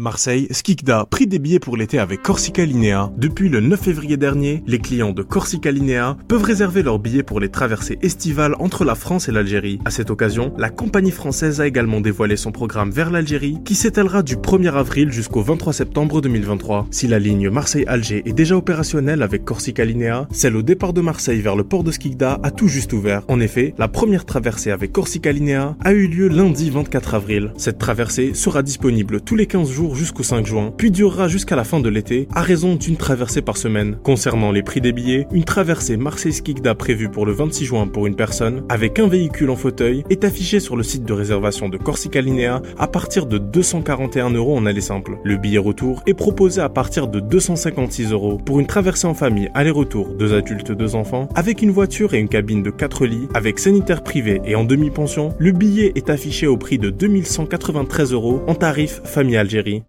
Marseille, Skikda, prix des billets pour l'été avec Corsica Linea. Depuis le 9 février dernier, les clients de Corsica Linea peuvent réserver leurs billets pour les traversées estivales entre la France et l'Algérie. À cette occasion, la compagnie française a également dévoilé son programme vers l'Algérie qui s'étalera du 1er avril jusqu'au 23 septembre 2023. Si la ligne Marseille-Alger est déjà opérationnelle avec Corsica Linea, celle au départ de Marseille vers le port de Skikda a tout juste ouvert. En effet, la première traversée avec Corsica Linea a eu lieu lundi 24 avril. Cette traversée sera disponible tous les 15 jusqu'au 5 juin, puis durera jusqu'à la fin de l'été, à raison d'une traversée par semaine. Concernant les prix des billets, une traversée Marseille-Skikda prévue pour le 26 juin pour une personne, avec un véhicule en fauteuil, est affichée sur le site de réservation de Corsica Linea à partir de 241 euros en aller simple. Le billet retour est proposé à partir de 256 euros pour une traversée en famille aller-retour, deux adultes, deux enfants, avec une voiture et une cabine de 4 lits, avec sanitaire privé et en demi-pension. Le billet est affiché au prix de 2193 euros en tarif famille Algérie.